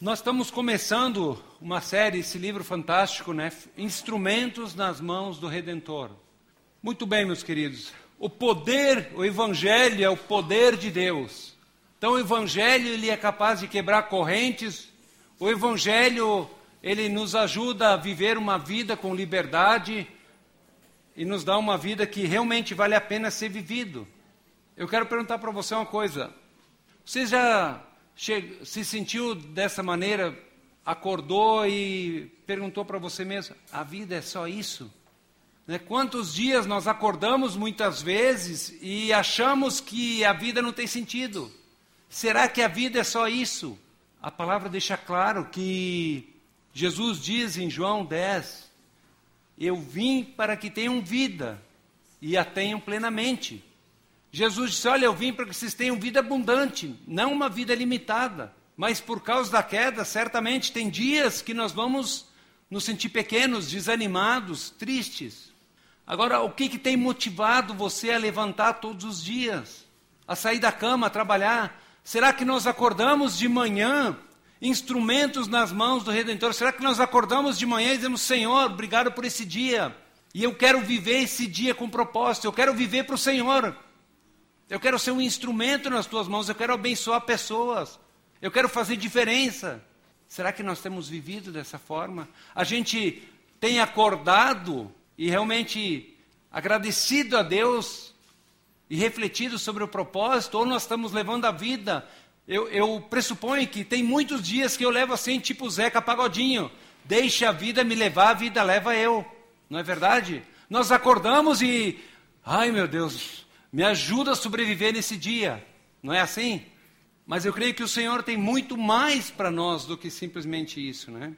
Nós estamos começando uma série, esse livro fantástico, né? Instrumentos nas mãos do Redentor. Muito bem, meus queridos. O poder, o Evangelho é o poder de Deus. Então, o Evangelho ele é capaz de quebrar correntes. O Evangelho ele nos ajuda a viver uma vida com liberdade e nos dá uma vida que realmente vale a pena ser vivido. Eu quero perguntar para você uma coisa. Você já se sentiu dessa maneira, acordou e perguntou para você mesmo: a vida é só isso? Né? Quantos dias nós acordamos muitas vezes e achamos que a vida não tem sentido? Será que a vida é só isso? A palavra deixa claro que Jesus diz em João 10: Eu vim para que tenham vida e a tenham plenamente. Jesus disse: Olha, eu vim para que vocês tenham vida abundante, não uma vida limitada. Mas por causa da queda, certamente tem dias que nós vamos nos sentir pequenos, desanimados, tristes. Agora, o que, que tem motivado você a levantar todos os dias? A sair da cama, a trabalhar? Será que nós acordamos de manhã, instrumentos nas mãos do Redentor? Será que nós acordamos de manhã e dizemos: Senhor, obrigado por esse dia, e eu quero viver esse dia com propósito, eu quero viver para o Senhor. Eu quero ser um instrumento nas tuas mãos, eu quero abençoar pessoas, eu quero fazer diferença. Será que nós temos vivido dessa forma? A gente tem acordado e realmente agradecido a Deus e refletido sobre o propósito, ou nós estamos levando a vida. Eu, eu pressuponho que tem muitos dias que eu levo assim, tipo Zeca Pagodinho. Deixa a vida me levar, a vida leva eu. Não é verdade? Nós acordamos e. Ai meu Deus, me ajuda a sobreviver nesse dia. Não é assim? Mas eu creio que o Senhor tem muito mais para nós do que simplesmente isso, né?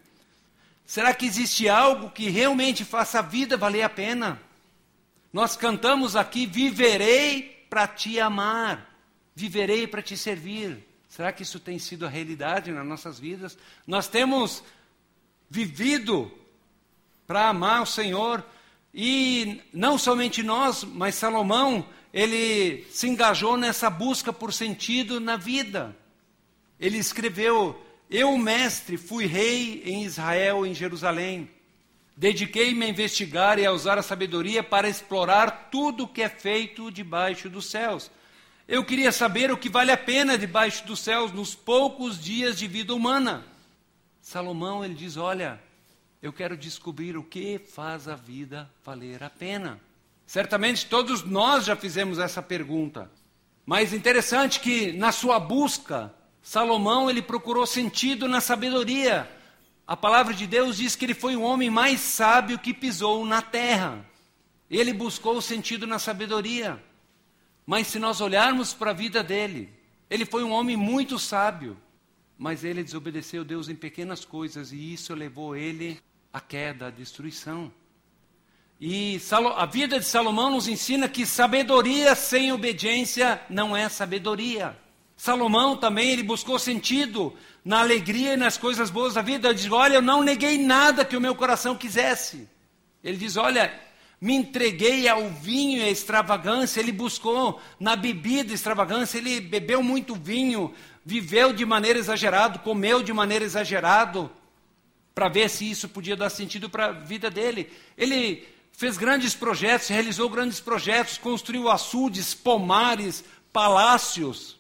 Será que existe algo que realmente faça a vida valer a pena? Nós cantamos aqui: viverei para te amar, viverei para te servir. Será que isso tem sido a realidade nas nossas vidas? Nós temos vivido para amar o Senhor e não somente nós, mas Salomão ele se engajou nessa busca por sentido na vida. Ele escreveu: Eu, mestre, fui rei em Israel, em Jerusalém. Dediquei-me a investigar e a usar a sabedoria para explorar tudo o que é feito debaixo dos céus. Eu queria saber o que vale a pena debaixo dos céus nos poucos dias de vida humana. Salomão ele diz: Olha, eu quero descobrir o que faz a vida valer a pena. Certamente todos nós já fizemos essa pergunta. Mas interessante que na sua busca, Salomão ele procurou sentido na sabedoria. A palavra de Deus diz que ele foi o homem mais sábio que pisou na terra. Ele buscou o sentido na sabedoria. Mas se nós olharmos para a vida dele, ele foi um homem muito sábio, mas ele desobedeceu Deus em pequenas coisas e isso levou ele à queda, à destruição. E a vida de Salomão nos ensina que sabedoria sem obediência não é sabedoria. Salomão também ele buscou sentido na alegria e nas coisas boas da vida. Ele diz: Olha, eu não neguei nada que o meu coração quisesse. Ele diz: Olha, me entreguei ao vinho e à extravagância. Ele buscou na bebida extravagância. Ele bebeu muito vinho, viveu de maneira exagerada, comeu de maneira exagerada, para ver se isso podia dar sentido para a vida dele. Ele fez grandes projetos, realizou grandes projetos, construiu açudes, pomares, palácios,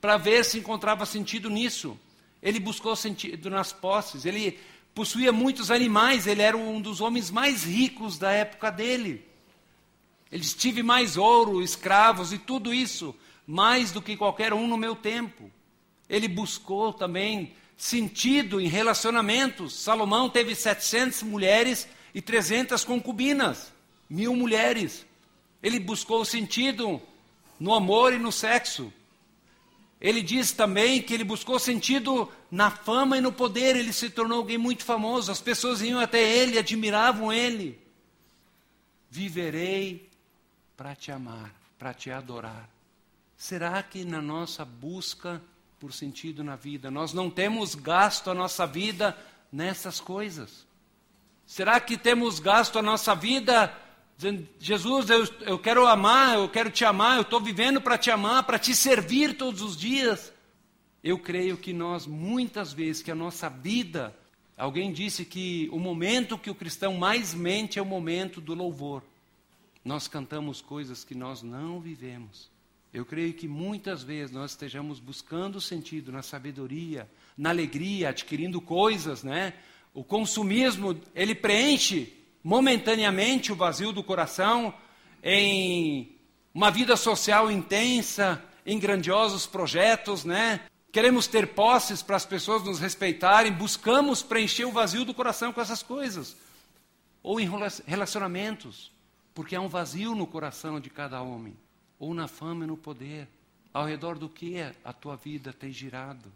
para ver se encontrava sentido nisso. Ele buscou sentido nas posses, ele possuía muitos animais, ele era um dos homens mais ricos da época dele. Ele tive mais ouro, escravos e tudo isso, mais do que qualquer um no meu tempo. Ele buscou também sentido em relacionamentos. Salomão teve 700 mulheres e 300 concubinas, mil mulheres. Ele buscou sentido no amor e no sexo. Ele diz também que ele buscou sentido na fama e no poder. Ele se tornou alguém muito famoso. As pessoas iam até ele, admiravam ele. Viverei para te amar, para te adorar. Será que na nossa busca por sentido na vida, nós não temos gasto a nossa vida nessas coisas? Será que temos gasto a nossa vida dizendo, Jesus, eu, eu quero amar, eu quero te amar, eu estou vivendo para te amar, para te servir todos os dias? Eu creio que nós, muitas vezes, que a nossa vida, alguém disse que o momento que o cristão mais mente é o momento do louvor. Nós cantamos coisas que nós não vivemos. Eu creio que muitas vezes nós estejamos buscando sentido na sabedoria, na alegria, adquirindo coisas, né? O consumismo, ele preenche momentaneamente o vazio do coração em uma vida social intensa, em grandiosos projetos, né? Queremos ter posses para as pessoas nos respeitarem, buscamos preencher o vazio do coração com essas coisas. Ou em relacionamentos, porque há um vazio no coração de cada homem, ou na fama e no poder. Ao redor do que a tua vida tem girado?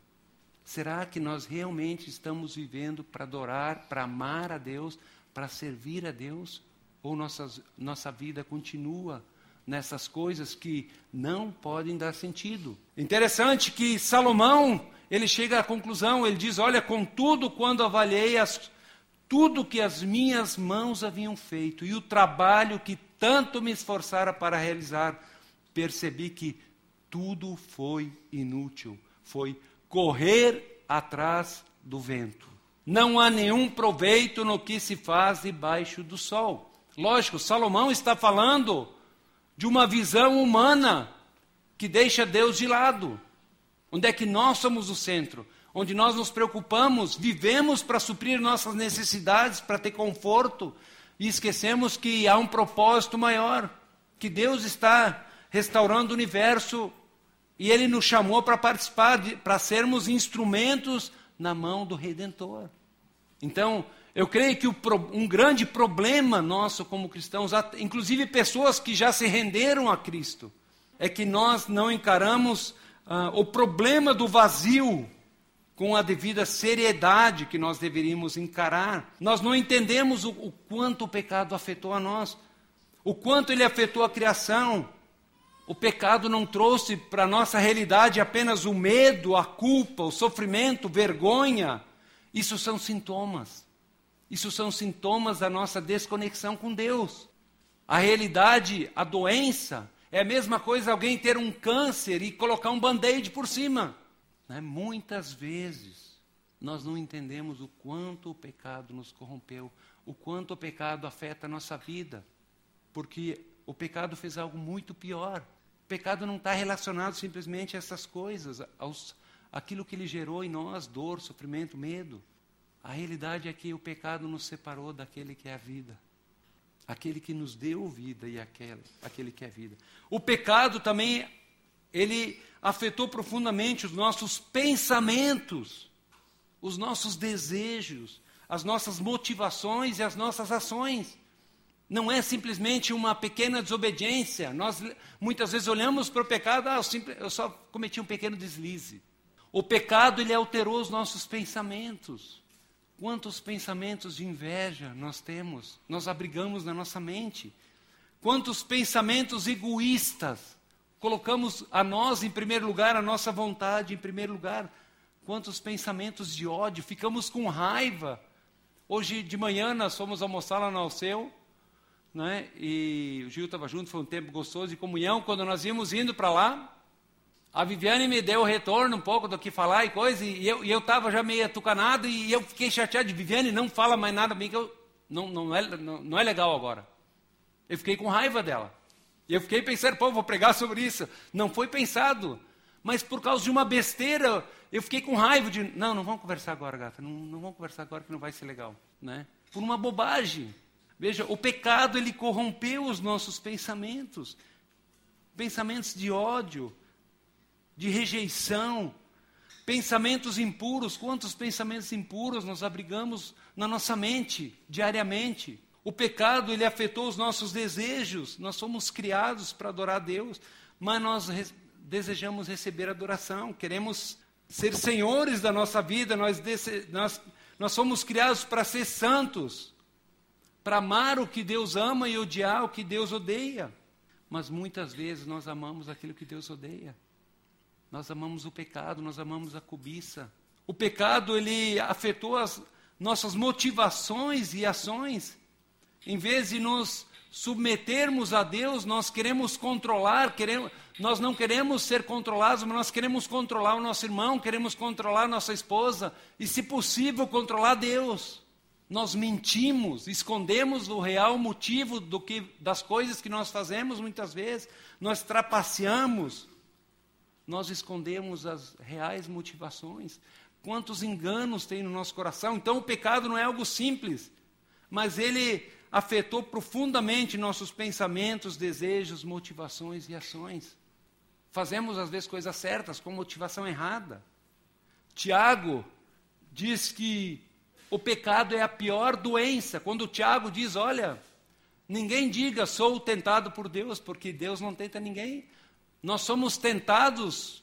Será que nós realmente estamos vivendo para adorar, para amar a Deus, para servir a Deus? Ou nossas, nossa vida continua nessas coisas que não podem dar sentido? Interessante que Salomão, ele chega à conclusão, ele diz: Olha, contudo, quando avaliei as, tudo que as minhas mãos haviam feito e o trabalho que tanto me esforçara para realizar, percebi que tudo foi inútil, foi correr atrás do vento. Não há nenhum proveito no que se faz debaixo do sol. Lógico, Salomão está falando de uma visão humana que deixa Deus de lado. Onde é que nós somos o centro? Onde nós nos preocupamos, vivemos para suprir nossas necessidades, para ter conforto, e esquecemos que há um propósito maior, que Deus está restaurando o universo e Ele nos chamou para participar, para sermos instrumentos na mão do Redentor. Então, eu creio que um grande problema nosso como cristãos, inclusive pessoas que já se renderam a Cristo, é que nós não encaramos ah, o problema do vazio com a devida seriedade que nós deveríamos encarar. Nós não entendemos o, o quanto o pecado afetou a nós, o quanto ele afetou a criação, o pecado não trouxe para a nossa realidade apenas o medo, a culpa, o sofrimento, vergonha. Isso são sintomas. Isso são sintomas da nossa desconexão com Deus. A realidade, a doença, é a mesma coisa alguém ter um câncer e colocar um band-aid por cima. Né? Muitas vezes nós não entendemos o quanto o pecado nos corrompeu, o quanto o pecado afeta a nossa vida. Porque o pecado fez algo muito pior. O pecado não está relacionado simplesmente a essas coisas, aos, aquilo que ele gerou em nós, dor, sofrimento, medo. A realidade é que o pecado nos separou daquele que é a vida. Aquele que nos deu vida e aquele, aquele que é vida. O pecado também, ele afetou profundamente os nossos pensamentos, os nossos desejos, as nossas motivações e as nossas ações não é simplesmente uma pequena desobediência. Nós muitas vezes olhamos para o pecado, ah, eu, simples, eu só cometi um pequeno deslize. O pecado ele alterou os nossos pensamentos. Quantos pensamentos de inveja nós temos, nós abrigamos na nossa mente? Quantos pensamentos egoístas colocamos a nós em primeiro lugar, a nossa vontade em primeiro lugar? Quantos pensamentos de ódio, ficamos com raiva. Hoje de manhã nós fomos almoçar lá no Alceu, né? e o Gil estava junto, foi um tempo gostoso de comunhão. Quando nós íamos indo para lá, a Viviane me deu o retorno um pouco do que falar e coisa, e eu estava já meio atucanado, e eu fiquei chateado de Viviane, não fala mais nada bem, que eu, não, não, é, não, não é legal agora. Eu fiquei com raiva dela. E eu fiquei pensando, pô, vou pregar sobre isso. Não foi pensado. Mas por causa de uma besteira, eu fiquei com raiva de, não, não vamos conversar agora, gata, não, não vamos conversar agora que não vai ser legal. Né? Por uma bobagem. Veja, o pecado ele corrompeu os nossos pensamentos. Pensamentos de ódio, de rejeição, pensamentos impuros. Quantos pensamentos impuros nós abrigamos na nossa mente diariamente? O pecado ele afetou os nossos desejos. Nós somos criados para adorar a Deus, mas nós re desejamos receber adoração, queremos ser senhores da nossa vida, nós, nós, nós somos criados para ser santos para amar o que Deus ama e odiar o que Deus odeia. Mas muitas vezes nós amamos aquilo que Deus odeia. Nós amamos o pecado, nós amamos a cobiça. O pecado ele afetou as nossas motivações e ações. Em vez de nos submetermos a Deus, nós queremos controlar, queremos, nós não queremos ser controlados, mas nós queremos controlar o nosso irmão, queremos controlar nossa esposa e, se possível, controlar Deus. Nós mentimos, escondemos o real motivo do que, das coisas que nós fazemos muitas vezes, nós trapaceamos, nós escondemos as reais motivações. Quantos enganos tem no nosso coração? Então, o pecado não é algo simples, mas ele afetou profundamente nossos pensamentos, desejos, motivações e ações. Fazemos, às vezes, coisas certas com motivação errada. Tiago diz que o pecado é a pior doença. Quando o Tiago diz: Olha, ninguém diga sou tentado por Deus, porque Deus não tenta ninguém. Nós somos tentados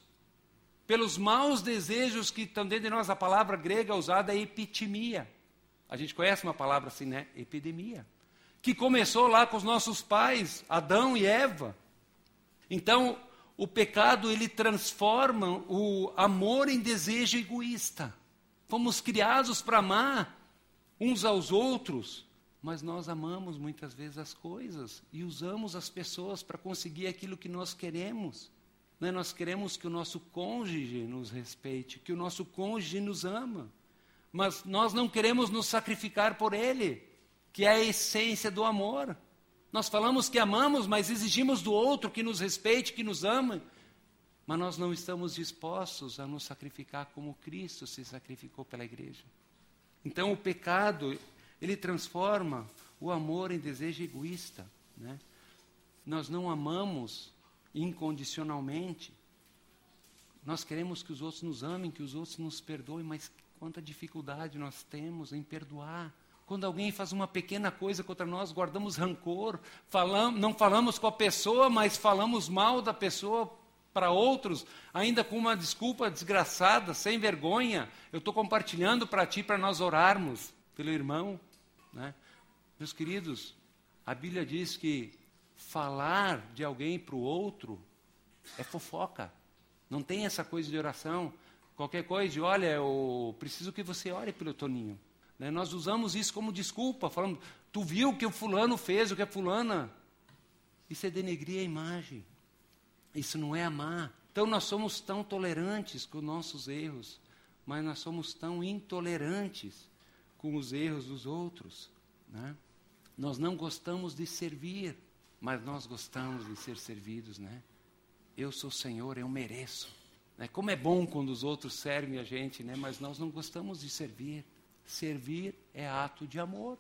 pelos maus desejos que estão dentro de nós. A palavra grega usada é epitimia. A gente conhece uma palavra assim, né? Epidemia que começou lá com os nossos pais, Adão e Eva. Então, o pecado ele transforma o amor em desejo egoísta. Fomos criados para amar uns aos outros, mas nós amamos muitas vezes as coisas e usamos as pessoas para conseguir aquilo que nós queremos. Né? Nós queremos que o nosso cônjuge nos respeite, que o nosso cônjuge nos ama, mas nós não queremos nos sacrificar por ele que é a essência do amor. Nós falamos que amamos, mas exigimos do outro que nos respeite, que nos ama, mas nós não estamos dispostos a nos sacrificar como Cristo se sacrificou pela igreja. Então o pecado, ele transforma o amor em desejo egoísta. Né? Nós não amamos incondicionalmente. Nós queremos que os outros nos amem, que os outros nos perdoem, mas quanta dificuldade nós temos em perdoar. Quando alguém faz uma pequena coisa contra nós, guardamos rancor, falamos, não falamos com a pessoa, mas falamos mal da pessoa para outros, ainda com uma desculpa desgraçada, sem vergonha. Eu estou compartilhando para ti, para nós orarmos pelo irmão. Né? Meus queridos, a Bíblia diz que falar de alguém para o outro é fofoca. Não tem essa coisa de oração. Qualquer coisa de, olha, eu preciso que você ore pelo Toninho. Né? Nós usamos isso como desculpa, falando, tu viu o que o fulano fez, o que a fulana. Isso é denegrir a imagem. Isso não é amar. Então nós somos tão tolerantes com nossos erros, mas nós somos tão intolerantes com os erros dos outros. Né? Nós não gostamos de servir, mas nós gostamos de ser servidos. Né? Eu sou Senhor, eu mereço. Né? Como é bom quando os outros servem a gente, né? mas nós não gostamos de servir. Servir é ato de amor.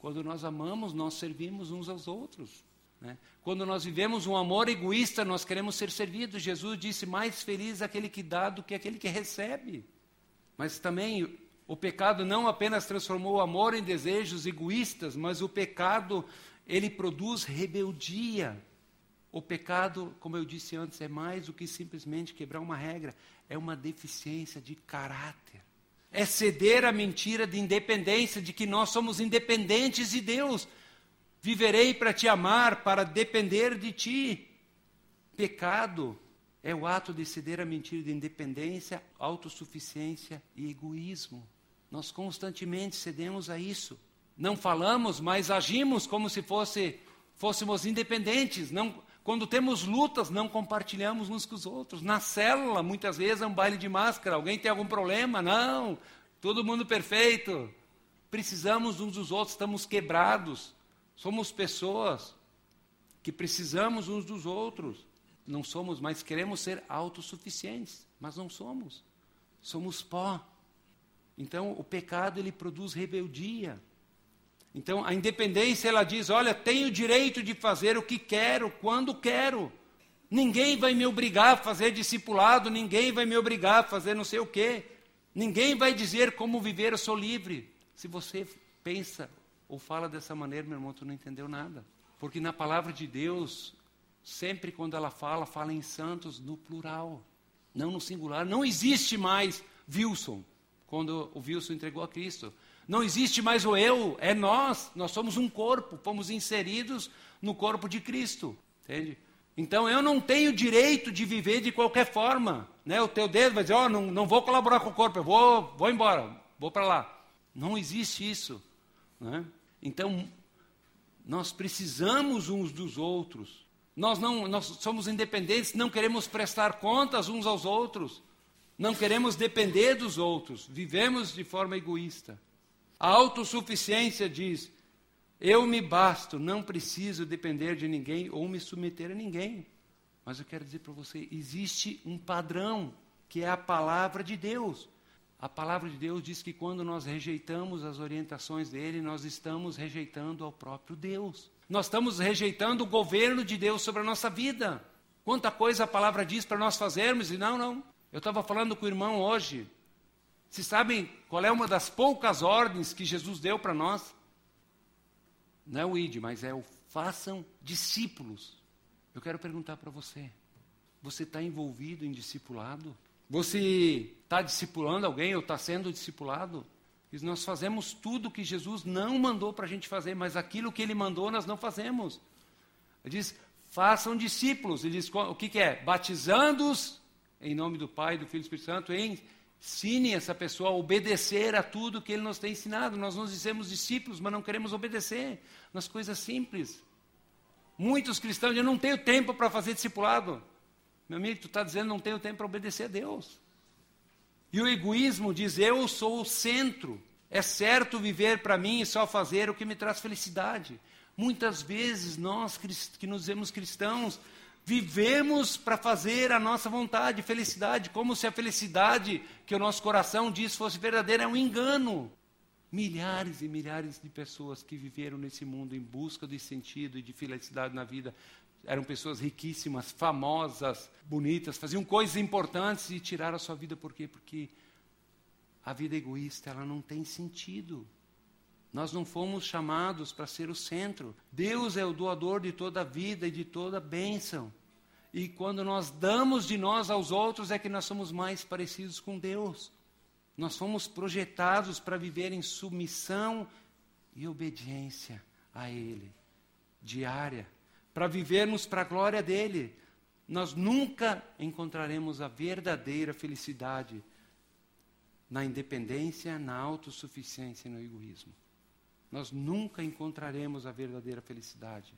Quando nós amamos, nós servimos uns aos outros. Né? Quando nós vivemos um amor egoísta, nós queremos ser servidos. Jesus disse: mais feliz aquele que dá do que aquele que recebe. Mas também o pecado não apenas transformou o amor em desejos egoístas, mas o pecado ele produz rebeldia. O pecado, como eu disse antes, é mais do que simplesmente quebrar uma regra, é uma deficiência de caráter é ceder à mentira de independência, de que nós somos independentes de Deus. Viverei para te amar, para depender de ti. Pecado é o ato de ceder à mentira de independência, autossuficiência e egoísmo. Nós constantemente cedemos a isso. Não falamos, mas agimos como se fosse, fôssemos independentes. Não, quando temos lutas, não compartilhamos uns com os outros. Na célula, muitas vezes é um baile de máscara. Alguém tem algum problema? Não. Todo mundo perfeito. Precisamos uns dos outros, estamos quebrados. Somos pessoas que precisamos uns dos outros. Não somos, mas queremos ser autossuficientes, mas não somos. Somos pó. Então, o pecado ele produz rebeldia. Então, a independência, ela diz: olha, tenho o direito de fazer o que quero, quando quero. Ninguém vai me obrigar a fazer discipulado, ninguém vai me obrigar a fazer não sei o quê. Ninguém vai dizer como viver, eu sou livre. Se você pensa ou fala dessa maneira, meu irmão, tu não entendeu nada. Porque na palavra de Deus, sempre quando ela fala, fala em santos no plural, não no singular. Não existe mais Wilson, quando o Wilson entregou a Cristo. Não existe mais o eu, é nós. Nós somos um corpo, fomos inseridos no corpo de Cristo. Entende? Então eu não tenho direito de viver de qualquer forma. Né? O teu dedo vai dizer, ó, oh, não, não vou colaborar com o corpo, eu vou, vou embora, vou para lá. Não existe isso. Né? Então, Nós precisamos uns dos outros. Nós não nós somos independentes, não queremos prestar contas uns aos outros. Não queremos depender dos outros. Vivemos de forma egoísta. A autossuficiência diz: eu me basto, não preciso depender de ninguém ou me submeter a ninguém. Mas eu quero dizer para você: existe um padrão, que é a palavra de Deus. A palavra de Deus diz que quando nós rejeitamos as orientações dele, nós estamos rejeitando ao próprio Deus. Nós estamos rejeitando o governo de Deus sobre a nossa vida. Quanta coisa a palavra diz para nós fazermos e não, não. Eu estava falando com o irmão hoje. Vocês sabem qual é uma das poucas ordens que Jesus deu para nós? Não é o id, mas é o façam discípulos. Eu quero perguntar para você: você está envolvido em discipulado? Você está discipulando alguém ou está sendo discipulado? E nós fazemos tudo que Jesus não mandou para a gente fazer, mas aquilo que ele mandou nós não fazemos. Ele diz: façam discípulos. Ele diz: o que, que é? Batizando-os em nome do Pai, do Filho e do Espírito Santo, ensine essa pessoa a obedecer a tudo que ele nos tem ensinado. Nós nos dizemos discípulos, mas não queremos obedecer nas coisas simples. Muitos cristãos dizem: não tenho tempo para fazer discipulado. Meu amigo, tu está dizendo não tenho tempo para obedecer a Deus. E o egoísmo diz: eu sou o centro. É certo viver para mim e só fazer o que me traz felicidade. Muitas vezes nós que nos dizemos cristãos vivemos para fazer a nossa vontade, felicidade, como se a felicidade que o nosso coração diz fosse verdadeira, é um engano. Milhares e milhares de pessoas que viveram nesse mundo em busca de sentido e de felicidade na vida eram pessoas riquíssimas, famosas, bonitas, faziam coisas importantes e tiraram a sua vida por quê? Porque a vida egoísta, ela não tem sentido. Nós não fomos chamados para ser o centro. Deus é o doador de toda a vida e de toda a bênção. E quando nós damos de nós aos outros é que nós somos mais parecidos com Deus. Nós fomos projetados para viver em submissão e obediência a Ele, diária para vivermos para a glória dele. Nós nunca encontraremos a verdadeira felicidade na independência, na autossuficiência e no egoísmo. Nós nunca encontraremos a verdadeira felicidade.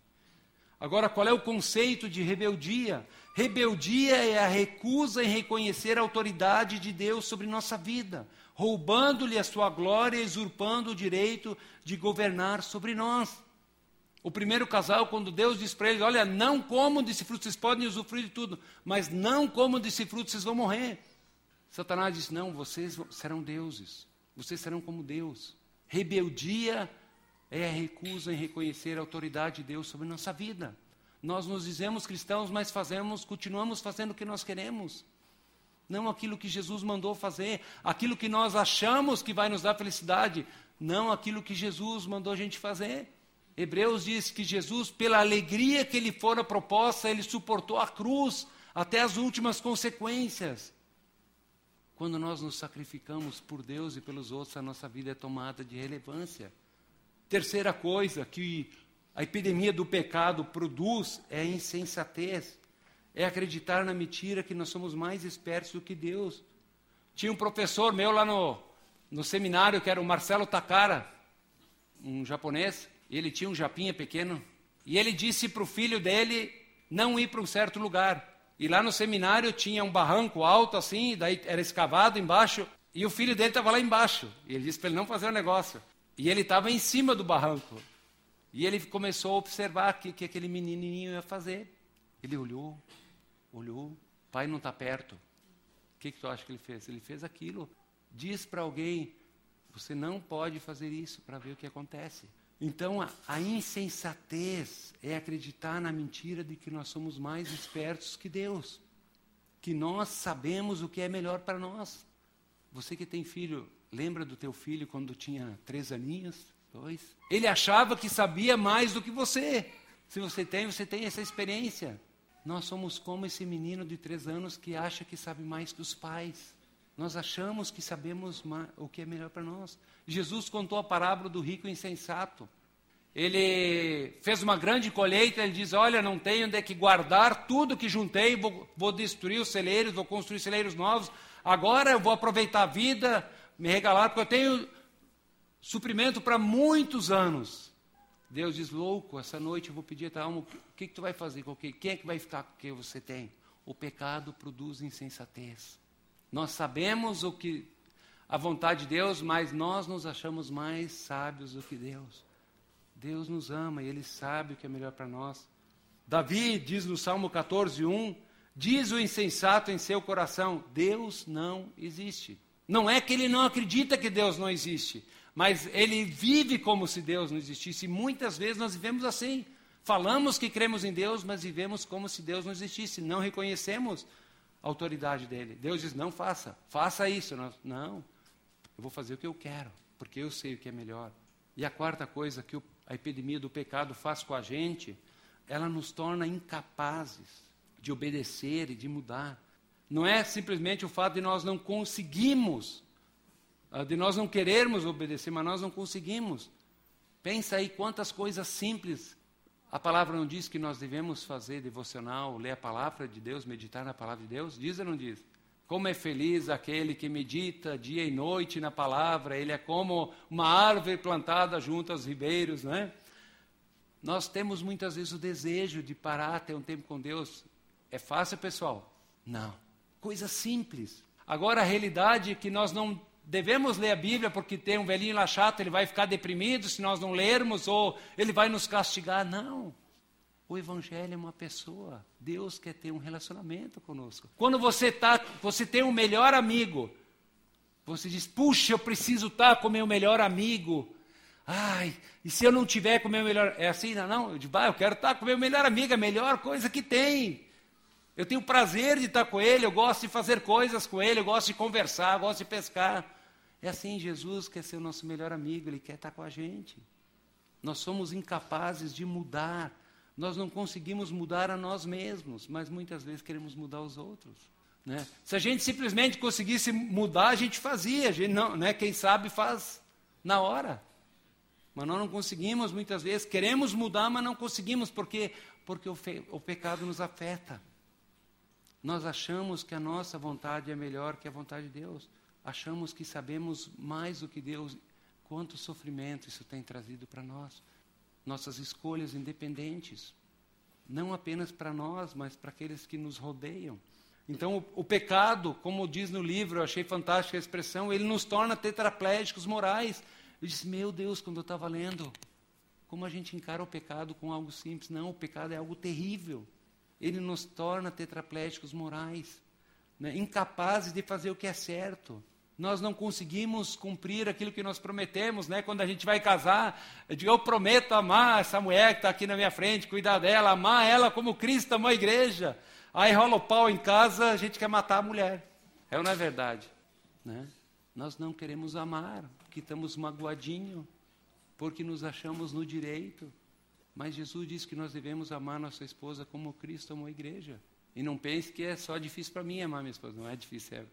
Agora, qual é o conceito de rebeldia? Rebeldia é a recusa em reconhecer a autoridade de Deus sobre nossa vida, roubando-lhe a sua glória e usurpando o direito de governar sobre nós. O primeiro casal, quando Deus diz para eles: Olha, não comam desse fruto, vocês podem usufruir de tudo, mas não comam desse fruto, vocês vão morrer. Satanás disse: Não, vocês serão deuses, vocês serão como Deus. Rebeldia é a recusa em reconhecer a autoridade de Deus sobre nossa vida. Nós nos dizemos cristãos, mas fazemos, continuamos fazendo o que nós queremos. Não aquilo que Jesus mandou fazer, aquilo que nós achamos que vai nos dar felicidade, não aquilo que Jesus mandou a gente fazer. Hebreus diz que Jesus, pela alegria que lhe fora proposta, ele suportou a cruz até as últimas consequências. Quando nós nos sacrificamos por Deus e pelos outros, a nossa vida é tomada de relevância. Terceira coisa que a epidemia do pecado produz é a insensatez. É acreditar na mentira que nós somos mais espertos do que Deus. Tinha um professor meu lá no, no seminário, que era o Marcelo Takara, um japonês, ele tinha um japinha pequeno, e ele disse para o filho dele não ir para um certo lugar. E lá no seminário tinha um barranco alto assim, daí era escavado embaixo, e o filho dele estava lá embaixo. E ele disse para ele não fazer o negócio. E ele estava em cima do barranco. E ele começou a observar o que, que aquele menininho ia fazer. Ele olhou, olhou, pai não está perto. O que, que tu acha que ele fez? Ele fez aquilo. Diz para alguém, você não pode fazer isso para ver o que acontece. Então, a, a, insensatez é acreditar na mentira de que nós somos mais espertos que Deus, que nós sabemos o que é melhor para nós. Você que tem filho, lembra do teu filho quando tinha três aninhos, dois? Ele achava que sabia mais do que você. Se você tem, você tem essa experiência. Nós somos como esse menino de três anos que acha que sabe mais que os pais. Nós achamos que sabemos o que é melhor para nós. Jesus contou a parábola do rico insensato. Ele fez uma grande colheita, ele diz: Olha, não tenho onde é que guardar tudo que juntei, vou, vou destruir os celeiros, vou construir celeiros novos. Agora eu vou aproveitar a vida, me regalar, porque eu tenho suprimento para muitos anos. Deus diz, louco, essa noite eu vou pedir a tua alma, o que, que tu vai fazer com o que? Quem é que vai ficar com o que você tem? O pecado produz insensatez. Nós sabemos o que a vontade de Deus, mas nós nos achamos mais sábios do que Deus. Deus nos ama e Ele sabe o que é melhor para nós. Davi diz no Salmo 14, 1, diz o insensato em seu coração, Deus não existe. Não é que ele não acredita que Deus não existe, mas ele vive como se Deus não existisse. E muitas vezes nós vivemos assim. Falamos que cremos em Deus, mas vivemos como se Deus não existisse. Não reconhecemos autoridade dele. Deus diz: não faça, faça isso. Nós, não, eu vou fazer o que eu quero, porque eu sei o que é melhor. E a quarta coisa que a epidemia do pecado faz com a gente, ela nos torna incapazes de obedecer e de mudar. Não é simplesmente o fato de nós não conseguimos, ah, de nós não querermos obedecer, mas nós não conseguimos. Pensa aí quantas coisas simples a palavra não diz que nós devemos fazer devocional, ler a palavra de Deus, meditar na palavra de Deus? Diz ou não diz? Como é feliz aquele que medita dia e noite na palavra, ele é como uma árvore plantada junto aos ribeiros, não é? Nós temos muitas vezes o desejo de parar, ter um tempo com Deus. É fácil, pessoal? Não. Coisa simples. Agora, a realidade é que nós não devemos ler a Bíblia porque tem um velhinho lá chato, ele vai ficar deprimido se nós não lermos, ou ele vai nos castigar. Não. O Evangelho é uma pessoa. Deus quer ter um relacionamento conosco. Quando você, tá, você tem um melhor amigo, você diz: Puxa, eu preciso estar com meu melhor amigo. Ai, e se eu não tiver com meu melhor. É assim, não? não? Eu digo: ah, eu quero estar com meu melhor amigo, a melhor coisa que tem. Eu tenho prazer de estar com ele, eu gosto de fazer coisas com ele, eu gosto de conversar, eu gosto de pescar. É assim, Jesus quer ser o nosso melhor amigo, ele quer estar com a gente. Nós somos incapazes de mudar. Nós não conseguimos mudar a nós mesmos, mas muitas vezes queremos mudar os outros. Né? Se a gente simplesmente conseguisse mudar, a gente fazia. A gente não, né? Quem sabe faz na hora. Mas nós não conseguimos muitas vezes. Queremos mudar, mas não conseguimos. Por quê? Porque o, fe, o pecado nos afeta. Nós achamos que a nossa vontade é melhor que a vontade de Deus. Achamos que sabemos mais do que Deus. Quanto sofrimento isso tem trazido para nós. Nossas escolhas independentes. Não apenas para nós, mas para aqueles que nos rodeiam. Então, o, o, pecado, como diz no livro, eu achei fantástica a expressão, ele nos torna tetraplégicos morais. Eu disse, meu Deus, quando eu estava lendo, como a gente encara o pecado com algo simples? Não, o pecado é algo terrível ele nos torna tetraplégicos morais, né? incapazes de fazer o que é certo. Nós não conseguimos cumprir aquilo que nós prometemos, né? Quando a gente vai casar, eu digo, eu prometo amar essa mulher que está aqui na minha frente, cuidar dela, amar ela como Cristo amou a igreja. Aí rola o pau em casa, a gente quer matar a mulher. É ou não é verdade? Né? Nós não queremos amar, porque estamos magoadinhos, porque nos achamos no direito. Mas Jesus disse que nós devemos amar nossa esposa como Cristo amou a igreja. E não pense que é só difícil para mim amar minha esposa. Não é difícil. É,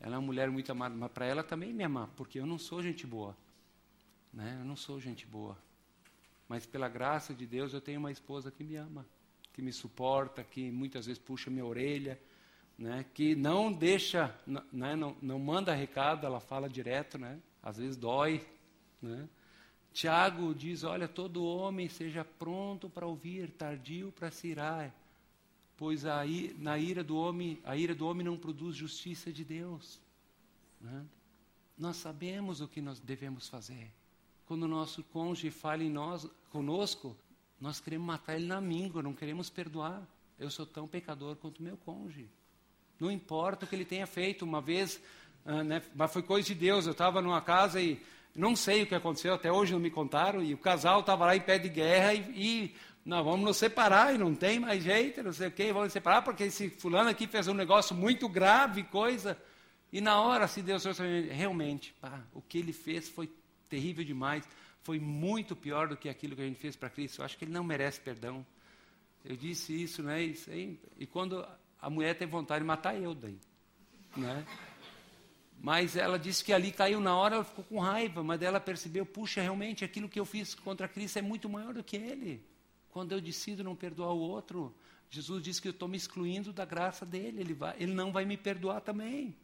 ela é uma mulher muito amada, mas para ela também me amar, porque eu não sou gente boa. Né? Eu não sou gente boa. Mas pela graça de Deus eu tenho uma esposa que me ama, que me suporta, que muitas vezes puxa minha orelha, né? que não deixa, né? não, não manda recado, ela fala direto, né? às vezes dói. Né? Tiago diz: Olha, todo homem seja pronto para ouvir, tardio para se irar, pois a, na ira do homem, a ira do homem não produz justiça de Deus. Né? Nós sabemos o que nós devemos fazer. Quando o nosso cônjuge fala em nós, conosco, nós queremos matar ele na míngua, não queremos perdoar. Eu sou tão pecador quanto meu cônjuge. Não importa o que ele tenha feito. Uma vez, uh, né, mas foi coisa de Deus. Eu estava numa casa e não sei o que aconteceu, até hoje não me contaram, e o casal estava lá em pé de guerra e, e nós vamos nos separar e não tem mais jeito, não sei o quê, vamos nos separar porque esse fulano aqui fez um negócio muito grave, coisa. E na hora, se Deus realmente, pá, o que ele fez foi terrível demais, foi muito pior do que aquilo que a gente fez para Cristo. Eu acho que ele não merece perdão. Eu disse isso, né? Isso aí, e quando a mulher tem vontade de matar eu daí, né? Mas ela disse que ali caiu na hora, ela ficou com raiva, mas ela percebeu, puxa, realmente aquilo que eu fiz contra Cristo é muito maior do que ele. Quando eu decido não perdoar o outro, Jesus disse que eu estou me excluindo da graça dele, ele, vai, ele não vai me perdoar também.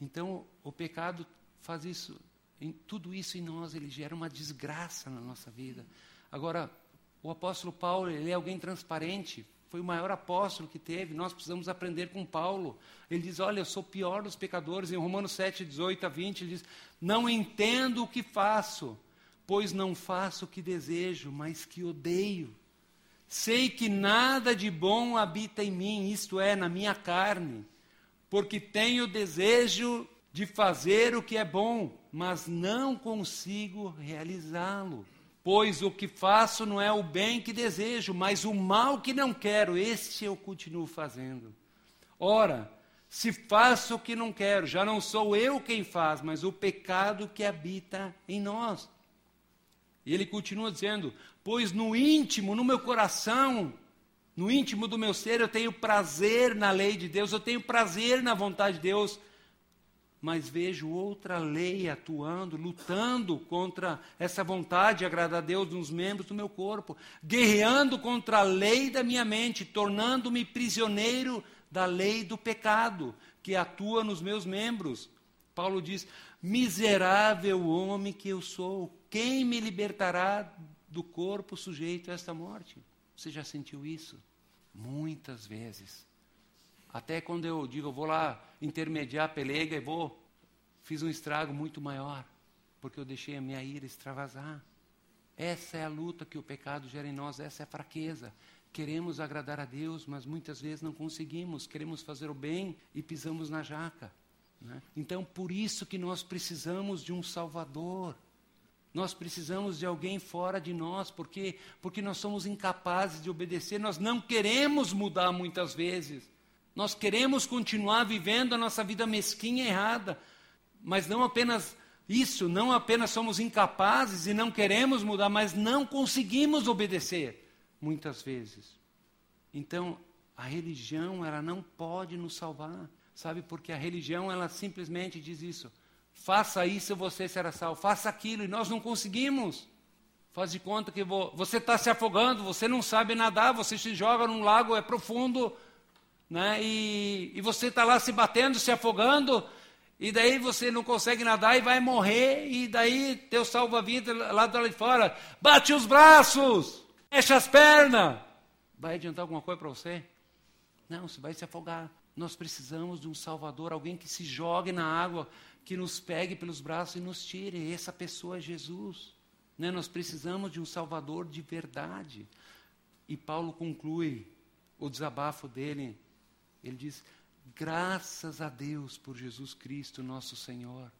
Então, o pecado faz isso, em, tudo isso em nós, ele gera uma desgraça na nossa vida. Agora, o apóstolo Paulo, ele é alguém transparente, foi o maior apóstolo que teve. Nós precisamos aprender com Paulo. Ele diz: Olha, eu sou pior dos pecadores. Em Romanos 7, 18 a 20, ele diz: Não entendo o que faço, pois não faço o que desejo, mas que odeio. Sei que nada de bom habita em mim, isto é, na minha carne, porque tenho desejo de fazer o que é bom, mas não consigo realizá-lo. Pois o que faço não é o bem que desejo, mas o mal que não quero, este eu continuo fazendo. Ora, se faço o que não quero, já não sou eu quem faz, mas o pecado que habita em nós. E ele continua dizendo: Pois no íntimo, no meu coração, no íntimo do meu ser, eu tenho prazer na lei de Deus, eu tenho prazer na vontade de Deus, mas vejo outra lei atuando, lutando contra essa vontade de agradar a Deus nos membros do meu corpo, guerreando contra a lei da minha mente, tornando-me prisioneiro da lei do pecado que atua nos meus membros. Paulo diz: Miserável homem que eu sou, quem me libertará do corpo sujeito a esta morte? Você já sentiu isso? Muitas vezes. Até quando eu digo, eu vou lá intermediar a pelega e vou, fiz um estrago muito maior, porque eu deixei a minha ira extravasar. Essa é a luta que o pecado gera em nós, essa é a fraqueza. Queremos agradar a Deus, mas muitas vezes não conseguimos. Queremos fazer o bem e pisamos na jaca. Né? Então, por isso que nós precisamos de um Salvador. Nós precisamos de alguém fora de nós, porque porque nós somos incapazes de obedecer, nós não queremos mudar muitas vezes. Nós queremos continuar vivendo a nossa vida mesquinha e errada, mas não apenas isso, não apenas somos incapazes e não queremos mudar, mas não conseguimos obedecer muitas vezes. Então, a religião, ela não pode nos salvar. Sabe, porque a religião, ela simplesmente diz isso. Faça isso, você será salvo. Faça aquilo, e nós não conseguimos. Faz de conta que você está se afogando, você não sabe nadar, você se joga num lago, é profundo, né? e, e você está lá se batendo, se afogando, e daí você não consegue nadar e vai morrer, e daí teu salva-vida lá de fora, bate os braços, fecha as pernas. Vai adiantar alguma coisa para você? Não, você vai se afogar. Nós precisamos de um Salvador, alguém que se jogue na água, que nos pegue pelos braços e nos tire. Essa pessoa é Jesus. Né? Nós precisamos de um Salvador de verdade. E Paulo conclui o desabafo dele. Ele diz: Graças a Deus por Jesus Cristo, nosso Senhor.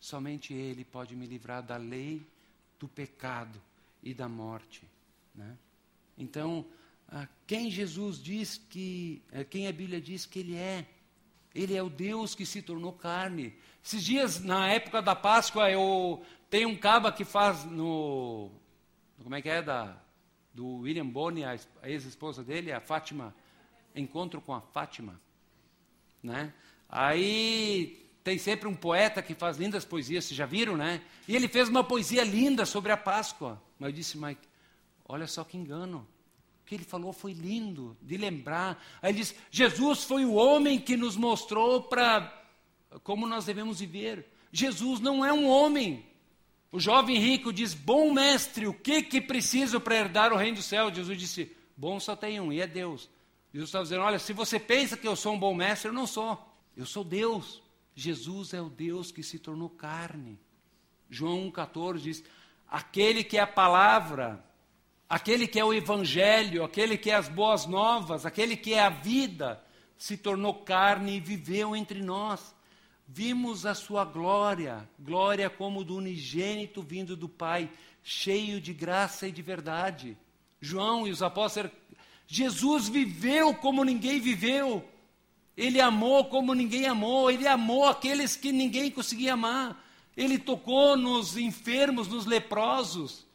Somente Ele pode me livrar da lei, do pecado e da morte. Né? Então, ah, quem Jesus diz que, eh, quem a Bíblia diz que Ele é. Ele é o Deus que se tornou carne. Esses dias, na época da Páscoa, eu tenho um caba que faz no. Como é que é? Da, do William Bonney, a ex-esposa dele, a Fátima. Encontro com a Fátima. Né? Aí tem sempre um poeta que faz lindas poesias, vocês já viram, né? E ele fez uma poesia linda sobre a Páscoa. Mas eu disse, Mike, olha só que engano. O que ele falou foi lindo de lembrar. Aí ele diz: Jesus foi o homem que nos mostrou para como nós devemos viver. Jesus não é um homem. O jovem rico diz: Bom mestre, o que que preciso para herdar o reino do céu? Jesus disse: Bom só tem um, e é Deus. Jesus estava dizendo: Olha, se você pensa que eu sou um bom mestre, eu não sou. Eu sou Deus. Jesus é o Deus que se tornou carne. João 1,14 diz: Aquele que é a palavra aquele que é o Evangelho, aquele que é as boas novas, aquele que é a vida, se tornou carne e viveu entre nós. Vimos a sua glória, glória como do unigênito vindo do Pai, cheio de graça e de verdade. João e os apóstolos, Jesus viveu como ninguém viveu. Ele amou como ninguém amou, ele amou aqueles que ninguém conseguia amar. Ele tocou nos enfermos, nos leprosos.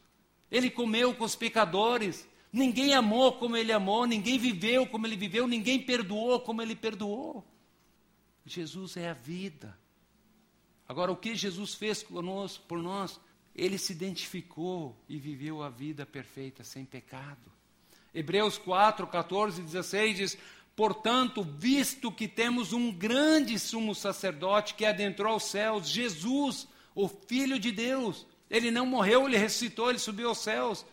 Ele comeu com os pecadores. Ninguém amou como ele amou, ninguém viveu como ele viveu, ninguém perdoou como ele perdoou. Jesus é a vida. Agora, o que Jesus fez conosco, por nós? Ele se identificou e viveu a vida perfeita, sem pecado. Hebreus 4, 14 e 16 diz: Portanto, visto que temos um grande sumo sacerdote que adentrou aos céus, Jesus, o Filho de Deus, ele não morreu, ele ressuscitou, ele subiu aos céus.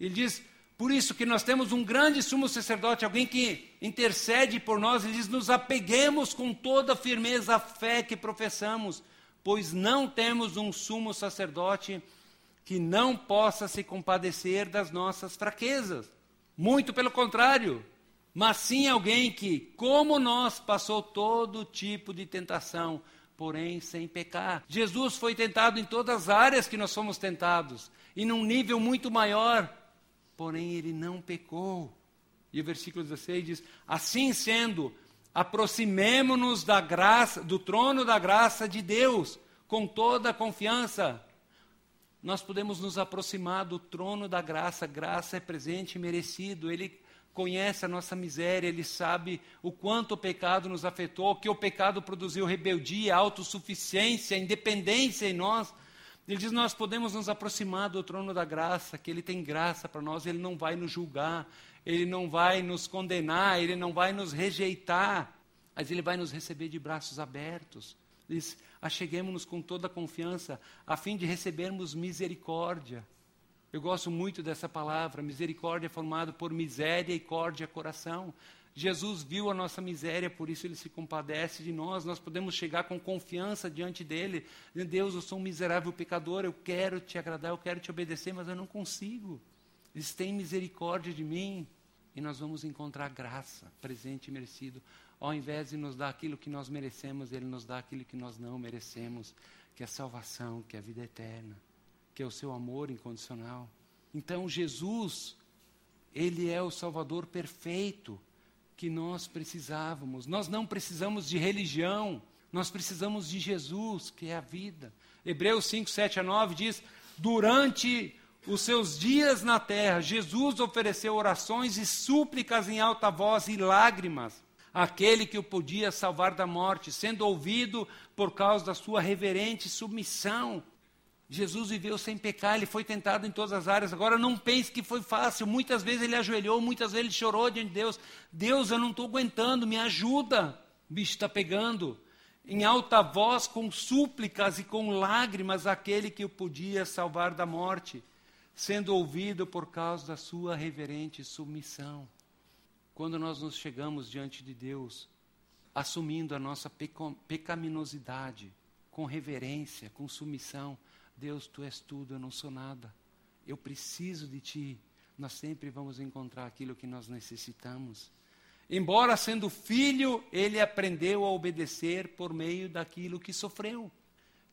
Ele diz: por isso que nós temos um grande sumo sacerdote, alguém que intercede por nós, ele diz: nos apeguemos com toda firmeza à fé que professamos, pois não temos um sumo sacerdote que não possa se compadecer das nossas fraquezas. Muito pelo contrário, mas sim alguém que, como nós, passou todo tipo de tentação, porém sem pecar. Jesus foi tentado em todas as áreas que nós somos tentados, e num nível muito maior porém ele não pecou. E o versículo 16 diz: Assim sendo, aproximemo-nos da graça, do trono da graça de Deus, com toda a confiança. Nós podemos nos aproximar do trono da graça, graça é presente e merecido. Ele conhece a nossa miséria, ele sabe o quanto o pecado nos afetou, que o pecado produziu rebeldia, autossuficiência, independência em nós. Ele diz: Nós podemos nos aproximar do trono da graça, que Ele tem graça para nós, Ele não vai nos julgar, Ele não vai nos condenar, Ele não vai nos rejeitar, mas Ele vai nos receber de braços abertos. Diz: Acheguemos-nos com toda confiança, a fim de recebermos misericórdia. Eu gosto muito dessa palavra, misericórdia é formado por miséria e córdia coração. Jesus viu a nossa miséria, por isso ele se compadece de nós. Nós podemos chegar com confiança diante dele. Deus, eu sou um miserável pecador, eu quero te agradar, eu quero te obedecer, mas eu não consigo. Eles têm misericórdia de mim. E nós vamos encontrar graça, presente e merecido. Ao invés de nos dar aquilo que nós merecemos, ele nos dá aquilo que nós não merecemos, que é salvação, que é a vida eterna, que é o seu amor incondicional. Então, Jesus, ele é o Salvador perfeito que nós precisávamos. Nós não precisamos de religião, nós precisamos de Jesus, que é a vida. Hebreus 5, 7 a 9 diz: Durante os seus dias na terra, Jesus ofereceu orações e súplicas em alta voz e lágrimas àquele que o podia salvar da morte, sendo ouvido por causa da sua reverente submissão. Jesus viveu sem pecar, ele foi tentado em todas as áreas. Agora não pense que foi fácil. Muitas vezes ele ajoelhou, muitas vezes ele chorou diante de Deus. Deus, eu não estou aguentando, me ajuda. O bicho está pegando. Em alta voz, com súplicas e com lágrimas, aquele que o podia salvar da morte, sendo ouvido por causa da sua reverente submissão. Quando nós nos chegamos diante de Deus, assumindo a nossa pecaminosidade, com reverência, com submissão, Deus, tu és tudo, eu não sou nada. Eu preciso de ti. Nós sempre vamos encontrar aquilo que nós necessitamos. Embora sendo filho, ele aprendeu a obedecer por meio daquilo que sofreu.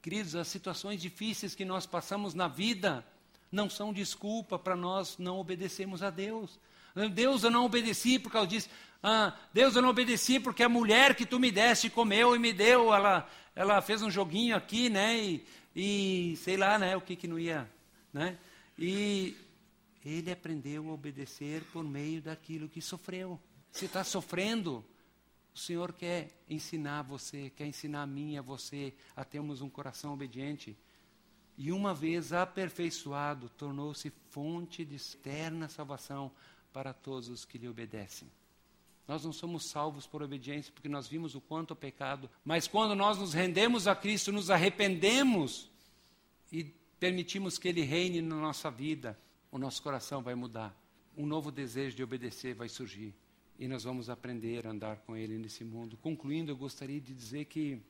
Queridos, as situações difíceis que nós passamos na vida não são desculpa para nós não obedecermos a Deus. Deus, eu não obedeci por causa disso. Ah, Deus, eu não obedeci porque a mulher que tu me deste comeu e me deu, ela, ela fez um joguinho aqui, né? E, e sei lá, né, o que que não ia, né? E ele aprendeu a obedecer por meio daquilo que sofreu. Se está sofrendo, o Senhor quer ensinar você, quer ensinar a mim e a você a termos um coração obediente. E uma vez aperfeiçoado, tornou-se fonte de externa salvação para todos os que lhe obedecem. Nós não somos salvos por obediência, porque nós vimos o quanto o pecado. Mas quando nós nos rendemos a Cristo, nos arrependemos e permitimos que Ele reine na nossa vida, o nosso coração vai mudar. Um novo desejo de obedecer vai surgir. E nós vamos aprender a andar com Ele nesse mundo. Concluindo, eu gostaria de dizer que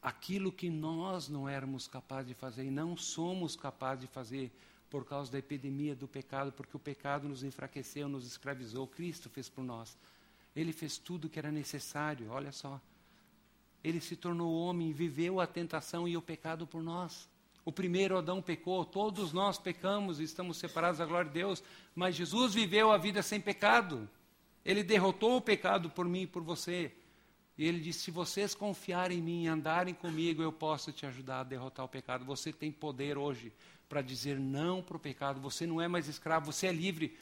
aquilo que nós não éramos capazes de fazer e não somos capazes de fazer por causa da epidemia do pecado, porque o pecado nos enfraqueceu, nos escravizou, Cristo fez por nós. Ele fez tudo o que era necessário, olha só. Ele se tornou homem, viveu a tentação e o pecado por nós. O primeiro Adão pecou, todos nós pecamos e estamos separados da glória de Deus, mas Jesus viveu a vida sem pecado. Ele derrotou o pecado por mim e por você. E ele disse: Se vocês confiarem em mim, andarem comigo, eu posso te ajudar a derrotar o pecado. Você tem poder hoje para dizer não para o pecado. Você não é mais escravo, você é livre.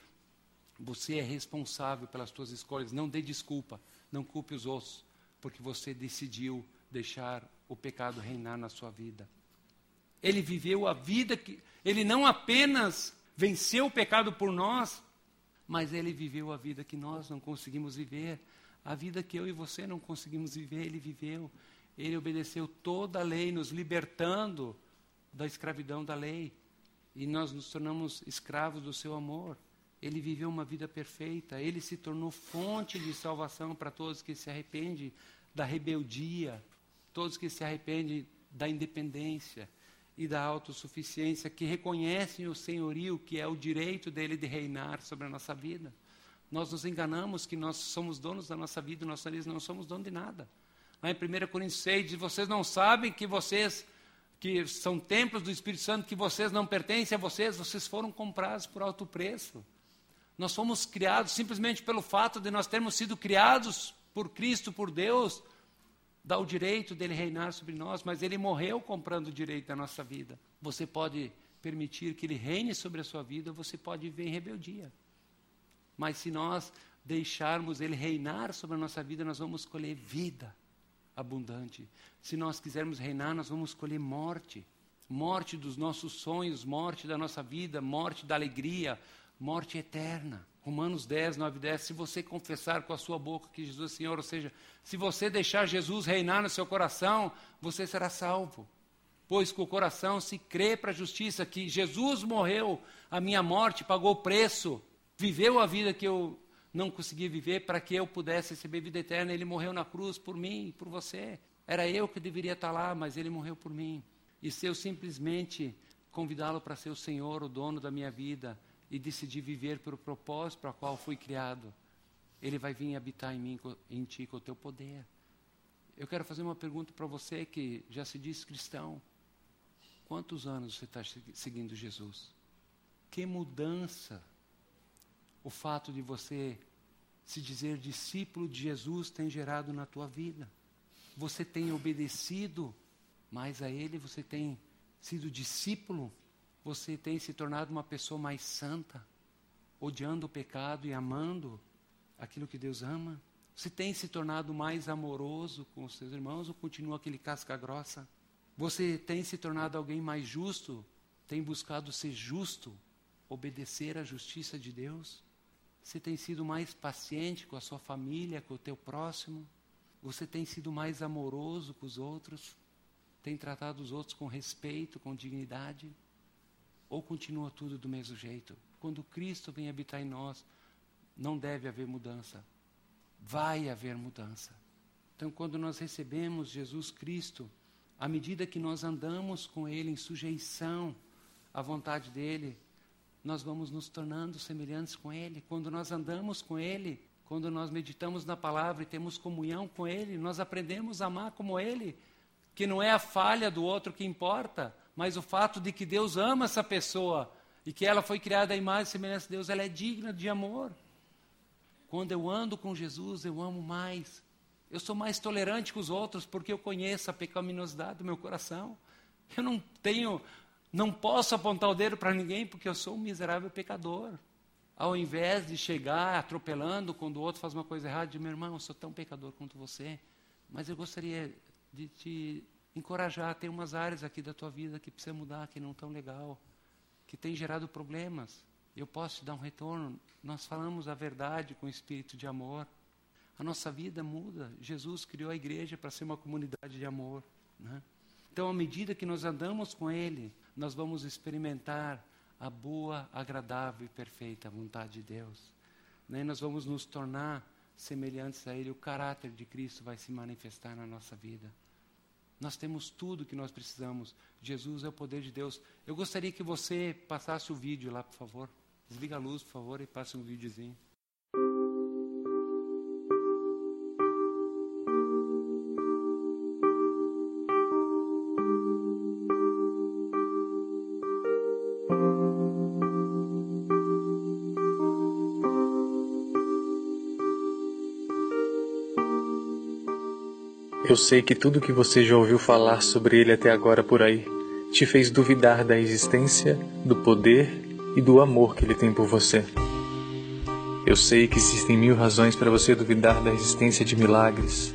Você é responsável pelas suas escolhas. Não dê desculpa, não culpe os outros, porque você decidiu deixar o pecado reinar na sua vida. Ele viveu a vida que. Ele não apenas venceu o pecado por nós, mas ele viveu a vida que nós não conseguimos viver. A vida que eu e você não conseguimos viver, ele viveu. Ele obedeceu toda a lei, nos libertando da escravidão da lei. e nós nos tornamos escravos do seu amor. Ele viveu uma vida perfeita, ele se tornou fonte de salvação para todos que se arrependem da rebeldia, todos que se arrependem da independência e da autossuficiência, que reconhecem o senhorio, que é o direito dele de reinar sobre a nossa vida. Nós nos enganamos que nós somos donos da nossa vida, nós não somos donos de nada. Lá em 1 Coríntios 6 diz, vocês não sabem que vocês que são templos do Espírito Santo, que vocês não pertencem a vocês, vocês foram comprados por alto preço. Nós fomos criados simplesmente pelo fato de nós termos sido criados por Cristo, por Deus, dá o direito dele reinar sobre nós, mas ele morreu comprando o direito da nossa vida. Você pode permitir que ele reine sobre a sua vida, você pode viver em rebeldia. Mas se nós deixarmos ele reinar sobre a nossa vida, nós vamos escolher vida abundante. Se nós quisermos reinar, nós vamos escolher morte. Morte dos nossos sonhos, morte da nossa vida, morte da alegria, morte eterna. Romanos 10, 9 e 10. Se você confessar com a sua boca que Jesus é Senhor, ou seja, se você deixar Jesus reinar no seu coração, você será salvo. Pois com o coração se crê para a justiça que Jesus morreu a minha morte, pagou o preço, viveu a vida que eu não consegui viver para que eu pudesse receber vida eterna. Ele morreu na cruz por mim, por você. Era eu que deveria estar lá, mas ele morreu por mim. E se eu simplesmente convidá-lo para ser o Senhor, o dono da minha vida, e decidir viver pelo propósito para o qual fui criado, ele vai vir habitar em mim, em ti, com o teu poder. Eu quero fazer uma pergunta para você que já se diz cristão. Quantos anos você está seguindo Jesus? Que mudança o fato de você se dizer discípulo de Jesus tem gerado na tua vida. Você tem obedecido mais a Ele, você tem sido discípulo, você tem se tornado uma pessoa mais santa, odiando o pecado e amando aquilo que Deus ama. Você tem se tornado mais amoroso com os seus irmãos ou continua aquele casca grossa? Você tem se tornado alguém mais justo? Tem buscado ser justo, obedecer à justiça de Deus? Você tem sido mais paciente com a sua família, com o teu próximo? Você tem sido mais amoroso com os outros? Tem tratado os outros com respeito, com dignidade? Ou continua tudo do mesmo jeito? Quando Cristo vem habitar em nós, não deve haver mudança. Vai haver mudança. Então, quando nós recebemos Jesus Cristo, à medida que nós andamos com Ele em sujeição à vontade dEle, nós vamos nos tornando semelhantes com Ele. Quando nós andamos com Ele, quando nós meditamos na palavra e temos comunhão com Ele, nós aprendemos a amar como Ele, que não é a falha do outro que importa, mas o fato de que Deus ama essa pessoa e que ela foi criada à imagem e semelhança de Deus, ela é digna de amor. Quando eu ando com Jesus, eu amo mais. Eu sou mais tolerante com os outros porque eu conheço a pecaminosidade do meu coração. Eu não tenho não posso apontar o dedo para ninguém porque eu sou um miserável pecador. Ao invés de chegar atropelando quando o outro faz uma coisa errada, de meu irmão, eu sou tão pecador quanto você, mas eu gostaria de te encorajar. Tem umas áreas aqui da tua vida que precisa mudar, que não estão legal, que tem gerado problemas. Eu posso te dar um retorno. Nós falamos a verdade com espírito de amor. A nossa vida muda. Jesus criou a igreja para ser uma comunidade de amor. Né? Então, à medida que nós andamos com Ele, nós vamos experimentar a boa, agradável e perfeita vontade de Deus. Né? Nós vamos nos tornar semelhantes a Ele, o caráter de Cristo vai se manifestar na nossa vida. Nós temos tudo que nós precisamos. Jesus é o poder de Deus. Eu gostaria que você passasse o vídeo lá, por favor. Desliga a luz, por favor, e passe um videozinho. Eu sei que tudo que você já ouviu falar sobre ele até agora por aí te fez duvidar da existência, do poder e do amor que ele tem por você. Eu sei que existem mil razões para você duvidar da existência de milagres,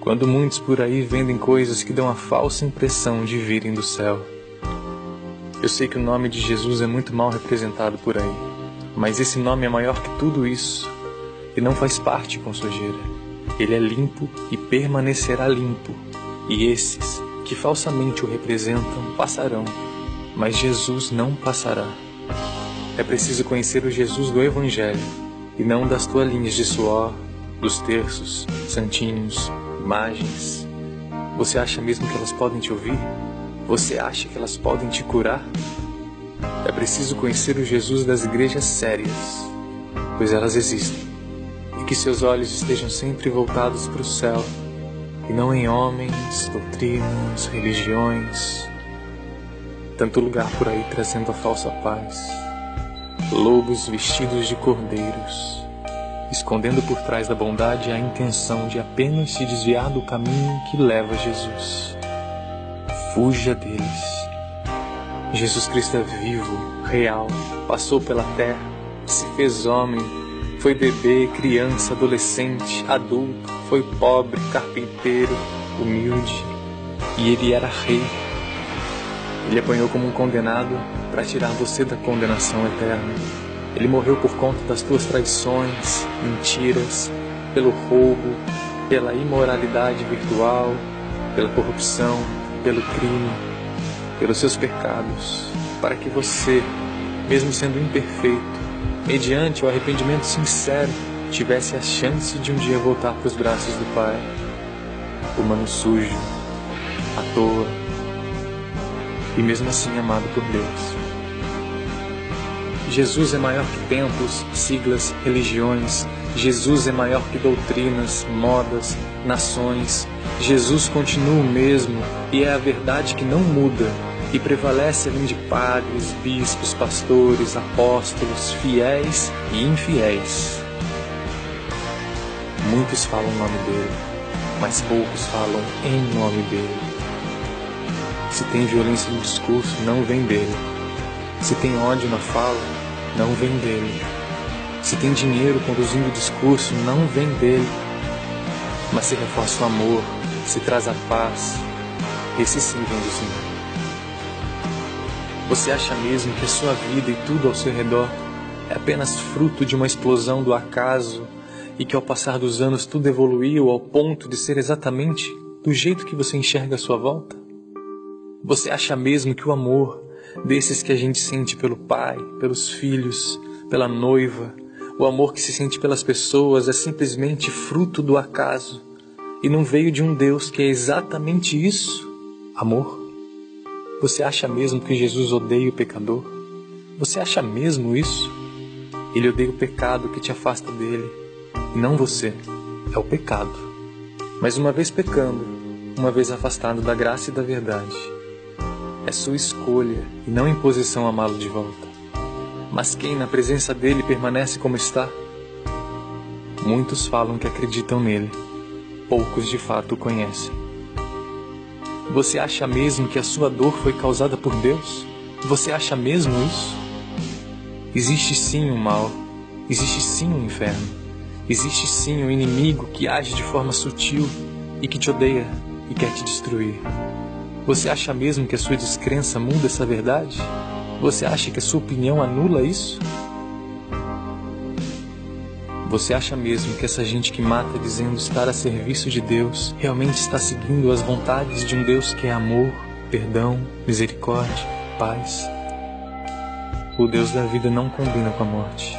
quando muitos por aí vendem coisas que dão a falsa impressão de virem do céu. Eu sei que o nome de Jesus é muito mal representado por aí, mas esse nome é maior que tudo isso e não faz parte com sujeira. Ele é limpo e permanecerá limpo, e esses que falsamente o representam passarão, mas Jesus não passará. É preciso conhecer o Jesus do Evangelho e não das toalhinhas de suor, dos terços, santinhos, imagens. Você acha mesmo que elas podem te ouvir? Você acha que elas podem te curar? É preciso conhecer o Jesus das igrejas sérias, pois elas existem, que seus olhos estejam sempre voltados para o céu, e não em homens, doutrinas, religiões. Tanto lugar por aí trazendo a falsa paz, lobos vestidos de cordeiros, escondendo por trás da bondade a intenção de apenas se desviar do caminho que leva a Jesus. Fuja deles. Jesus Cristo é vivo, real, passou pela terra, se fez homem, foi bebê, criança, adolescente, adulto, foi pobre, carpinteiro, humilde, e ele era rei. Ele apanhou como um condenado para tirar você da condenação eterna. Ele morreu por conta das tuas traições, mentiras, pelo roubo, pela imoralidade virtual, pela corrupção, pelo crime, pelos seus pecados, para que você, mesmo sendo imperfeito, mediante o arrependimento sincero, tivesse a chance de um dia voltar para os braços do Pai. Humano sujo, à toa, e mesmo assim amado por Deus. Jesus é maior que templos, siglas, religiões. Jesus é maior que doutrinas, modas, nações. Jesus continua o mesmo e é a verdade que não muda e prevalece além de padres, bispos, pastores, apóstolos, fiéis e infiéis. Muitos falam o nome dele, mas poucos falam em nome dele. Se tem violência no discurso, não vem dele. Se tem ódio na fala, não vem dele. Se tem dinheiro conduzindo o discurso, não vem dele. Mas se reforça o amor, se traz a paz, esse sim vem do Senhor. Você acha mesmo que a sua vida e tudo ao seu redor é apenas fruto de uma explosão do acaso e que ao passar dos anos tudo evoluiu ao ponto de ser exatamente do jeito que você enxerga a sua volta? Você acha mesmo que o amor desses que a gente sente pelo pai, pelos filhos, pela noiva, o amor que se sente pelas pessoas é simplesmente fruto do acaso e não veio de um Deus que é exatamente isso? Amor? Você acha mesmo que Jesus odeia o pecador? Você acha mesmo isso? Ele odeia o pecado que te afasta dele, e não você, é o pecado. Mas uma vez pecando, uma vez afastado da graça e da verdade, é sua escolha e não imposição amá-lo de volta. Mas quem na presença dele permanece como está? Muitos falam que acreditam nele, poucos de fato o conhecem. Você acha mesmo que a sua dor foi causada por Deus? Você acha mesmo isso? Existe sim um mal, existe sim um inferno, existe sim um inimigo que age de forma sutil e que te odeia e quer te destruir. Você acha mesmo que a sua descrença muda essa verdade? Você acha que a sua opinião anula isso? Você acha mesmo que essa gente que mata dizendo estar a serviço de Deus realmente está seguindo as vontades de um Deus que é amor, perdão, misericórdia, paz? O Deus da vida não combina com a morte.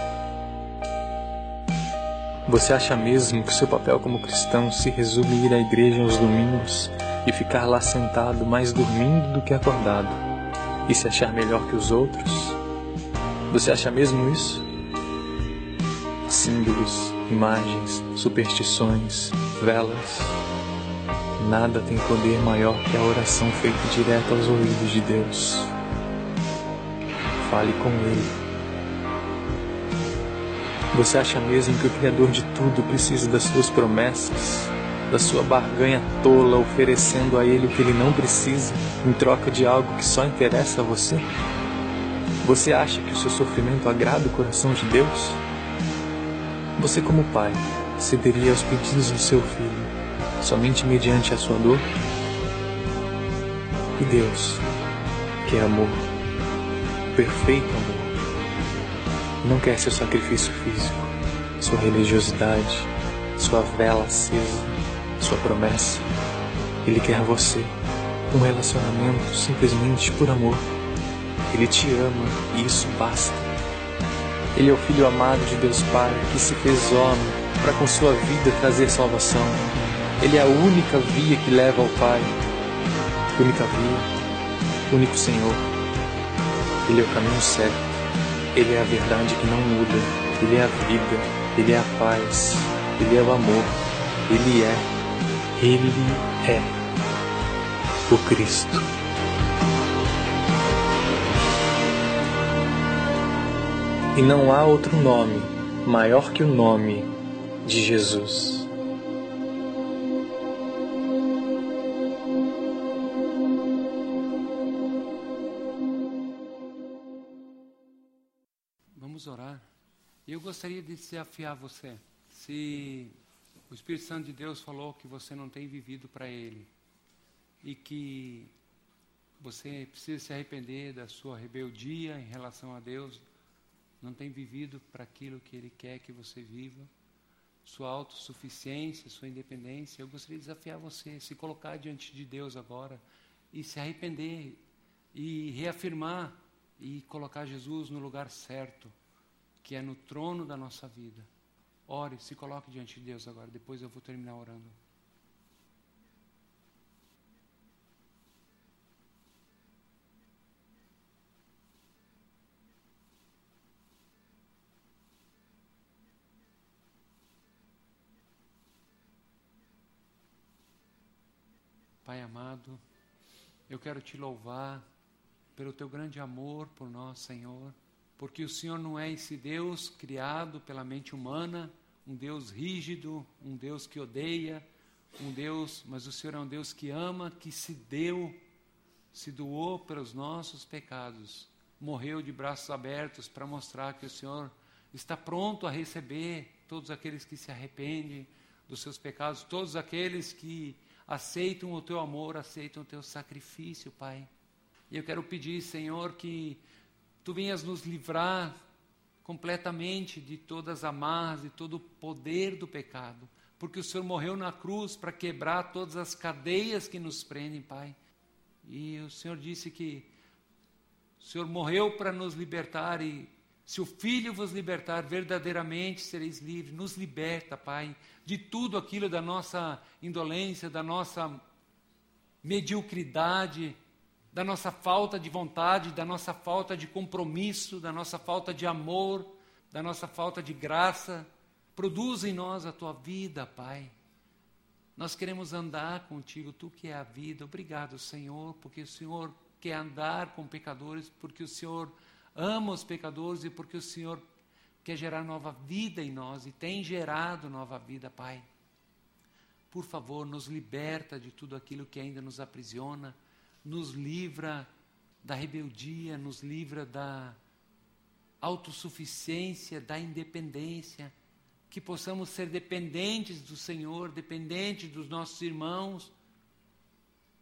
Você acha mesmo que seu papel como cristão se resume a ir à igreja aos domingos e ficar lá sentado mais dormindo do que acordado e se achar melhor que os outros? Você acha mesmo isso? Símbolos, imagens, superstições, velas. Nada tem poder maior que a oração feita direto aos ouvidos de Deus. Fale com Ele. Você acha mesmo que o Criador de tudo precisa das suas promessas, da sua barganha tola oferecendo a Ele o que Ele não precisa em troca de algo que só interessa a você? Você acha que o seu sofrimento agrada o coração de Deus? Você, como pai, cederia aos pedidos do seu filho somente mediante a sua dor? E Deus, que é amor, perfeito amor, não quer seu sacrifício físico, sua religiosidade, sua vela acesa, sua promessa. Ele quer você, um relacionamento simplesmente por amor. Ele te ama e isso basta. Ele é o Filho amado de Deus Pai que se fez homem para com sua vida trazer salvação. Ele é a única via que leva ao Pai, única via, único Senhor. Ele é o caminho certo. Ele é a verdade que não muda. Ele é a vida. Ele é a paz. Ele é o amor. Ele é. Ele é o Cristo. E não há outro nome maior que o nome de Jesus. Vamos orar. Eu gostaria de desafiar você. Se o Espírito Santo de Deus falou que você não tem vivido para Ele e que você precisa se arrepender da sua rebeldia em relação a Deus, não tem vivido para aquilo que Ele quer que você viva, sua autossuficiência, sua independência, eu gostaria de desafiar você, se colocar diante de Deus agora e se arrepender e reafirmar e colocar Jesus no lugar certo, que é no trono da nossa vida. Ore, se coloque diante de Deus agora, depois eu vou terminar orando. Pai amado, eu quero te louvar pelo teu grande amor por nós, Senhor, porque o Senhor não é esse Deus criado pela mente humana, um Deus rígido, um Deus que odeia, um Deus, mas o Senhor é um Deus que ama, que se deu, se doou pelos nossos pecados, morreu de braços abertos para mostrar que o Senhor está pronto a receber todos aqueles que se arrependem dos seus pecados, todos aqueles que aceitam o teu amor, aceitam o teu sacrifício, Pai. E eu quero pedir, Senhor, que tu venhas nos livrar completamente de todas as amarras, de todo o poder do pecado, porque o Senhor morreu na cruz para quebrar todas as cadeias que nos prendem, Pai. E o Senhor disse que o Senhor morreu para nos libertar e se o Filho vos libertar, verdadeiramente sereis livres. Nos liberta, Pai, de tudo aquilo da nossa indolência, da nossa mediocridade, da nossa falta de vontade, da nossa falta de compromisso, da nossa falta de amor, da nossa falta de graça. Produz em nós a tua vida, Pai. Nós queremos andar contigo, tu que é a vida. Obrigado, Senhor, porque o Senhor quer andar com pecadores, porque o Senhor ama os pecadores e porque o Senhor quer gerar nova vida em nós e tem gerado nova vida, Pai. Por favor, nos liberta de tudo aquilo que ainda nos aprisiona, nos livra da rebeldia, nos livra da autossuficiência, da independência, que possamos ser dependentes do Senhor, dependentes dos nossos irmãos.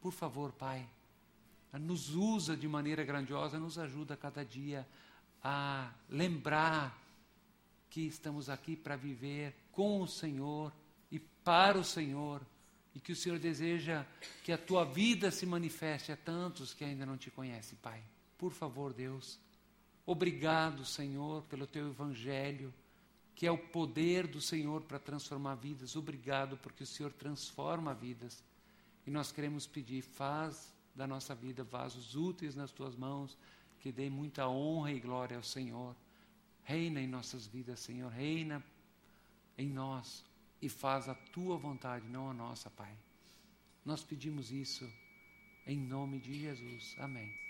Por favor, Pai nos usa de maneira grandiosa, nos ajuda cada dia a lembrar que estamos aqui para viver com o Senhor e para o Senhor, e que o Senhor deseja que a tua vida se manifeste a tantos que ainda não te conhecem, Pai. Por favor, Deus, obrigado, Senhor, pelo teu evangelho, que é o poder do Senhor para transformar vidas. Obrigado porque o Senhor transforma vidas. E nós queremos pedir, faz da nossa vida, vasos úteis nas tuas mãos, que dê muita honra e glória ao Senhor. Reina em nossas vidas, Senhor, reina em nós e faz a tua vontade, não a nossa, Pai. Nós pedimos isso em nome de Jesus. Amém.